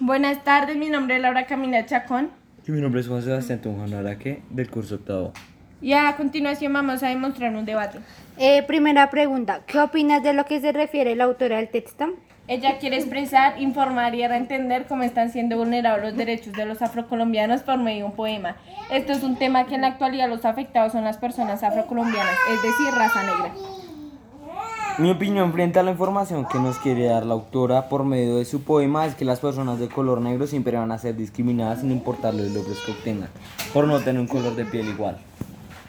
Buenas tardes, mi nombre es Laura Camila Chacón. Y mi nombre es Juan Sebastián Tunjano Araque, del curso octavo. Y a continuación vamos a demostrar un debate. Eh, primera pregunta, ¿qué opinas de lo que se refiere la autora del texto? Ella quiere expresar, informar y dar a entender cómo están siendo vulnerados los derechos de los afrocolombianos por medio de un poema. Esto es un tema que en la actualidad los afectados son las personas afrocolombianas, es decir, raza negra. Mi opinión frente a la información que nos quiere dar la autora por medio de su poema es que las personas de color negro siempre van a ser discriminadas sin importar los logros que obtengan, por no tener un color de piel igual.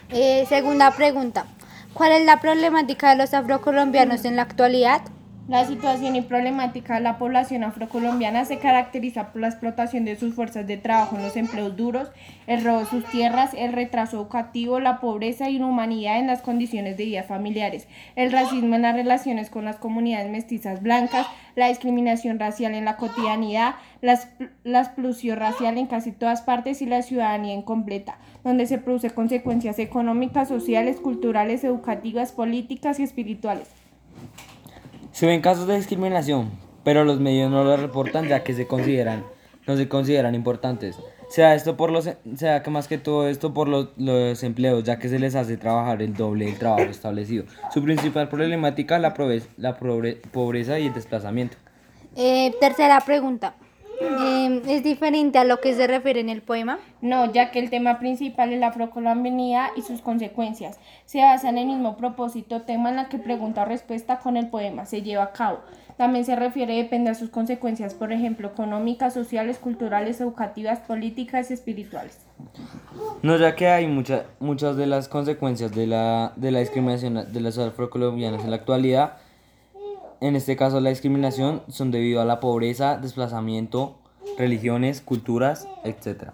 Eh, segunda pregunta, ¿cuál es la problemática de los afrocolombianos en la actualidad? La situación y problemática de la población afrocolombiana se caracteriza por la explotación de sus fuerzas de trabajo en los empleos duros, el robo de sus tierras, el retraso educativo, la pobreza y inhumanidad en las condiciones de vida familiares, el racismo en las relaciones con las comunidades mestizas blancas, la discriminación racial en la cotidianidad, la, exclusión racial en casi todas partes y la ciudadanía incompleta, donde se produce consecuencias económicas, sociales, culturales, educativas, políticas y espirituales. Se ven casos de discriminación, pero los medios no lo reportan ya que se consideran, no se consideran importantes. Sea esto por los, sea que más que todo esto por los, los empleos, ya que se les hace trabajar el doble del trabajo establecido. Su principal problemática es la, pobreza, la pobre- pobreza y el desplazamiento. Eh, tercera pregunta, eh, ¿es diferente a lo que se refiere en el poema? No, ya que el tema principal es la afrocolombianidad y sus consecuencias. Se basa en el mismo propósito, tema en la que pregunta o respuesta con el poema se lleva a cabo. También se refiere depende de sus consecuencias, por ejemplo, económicas, sociales, culturales, educativas, políticas y espirituales. No, ya que hay muchas muchas de las consecuencias de la, de la discriminación de los afrocolombianos en la actualidad, en este caso la discriminación, son debido a la pobreza, desplazamiento, religiones, culturas, etc.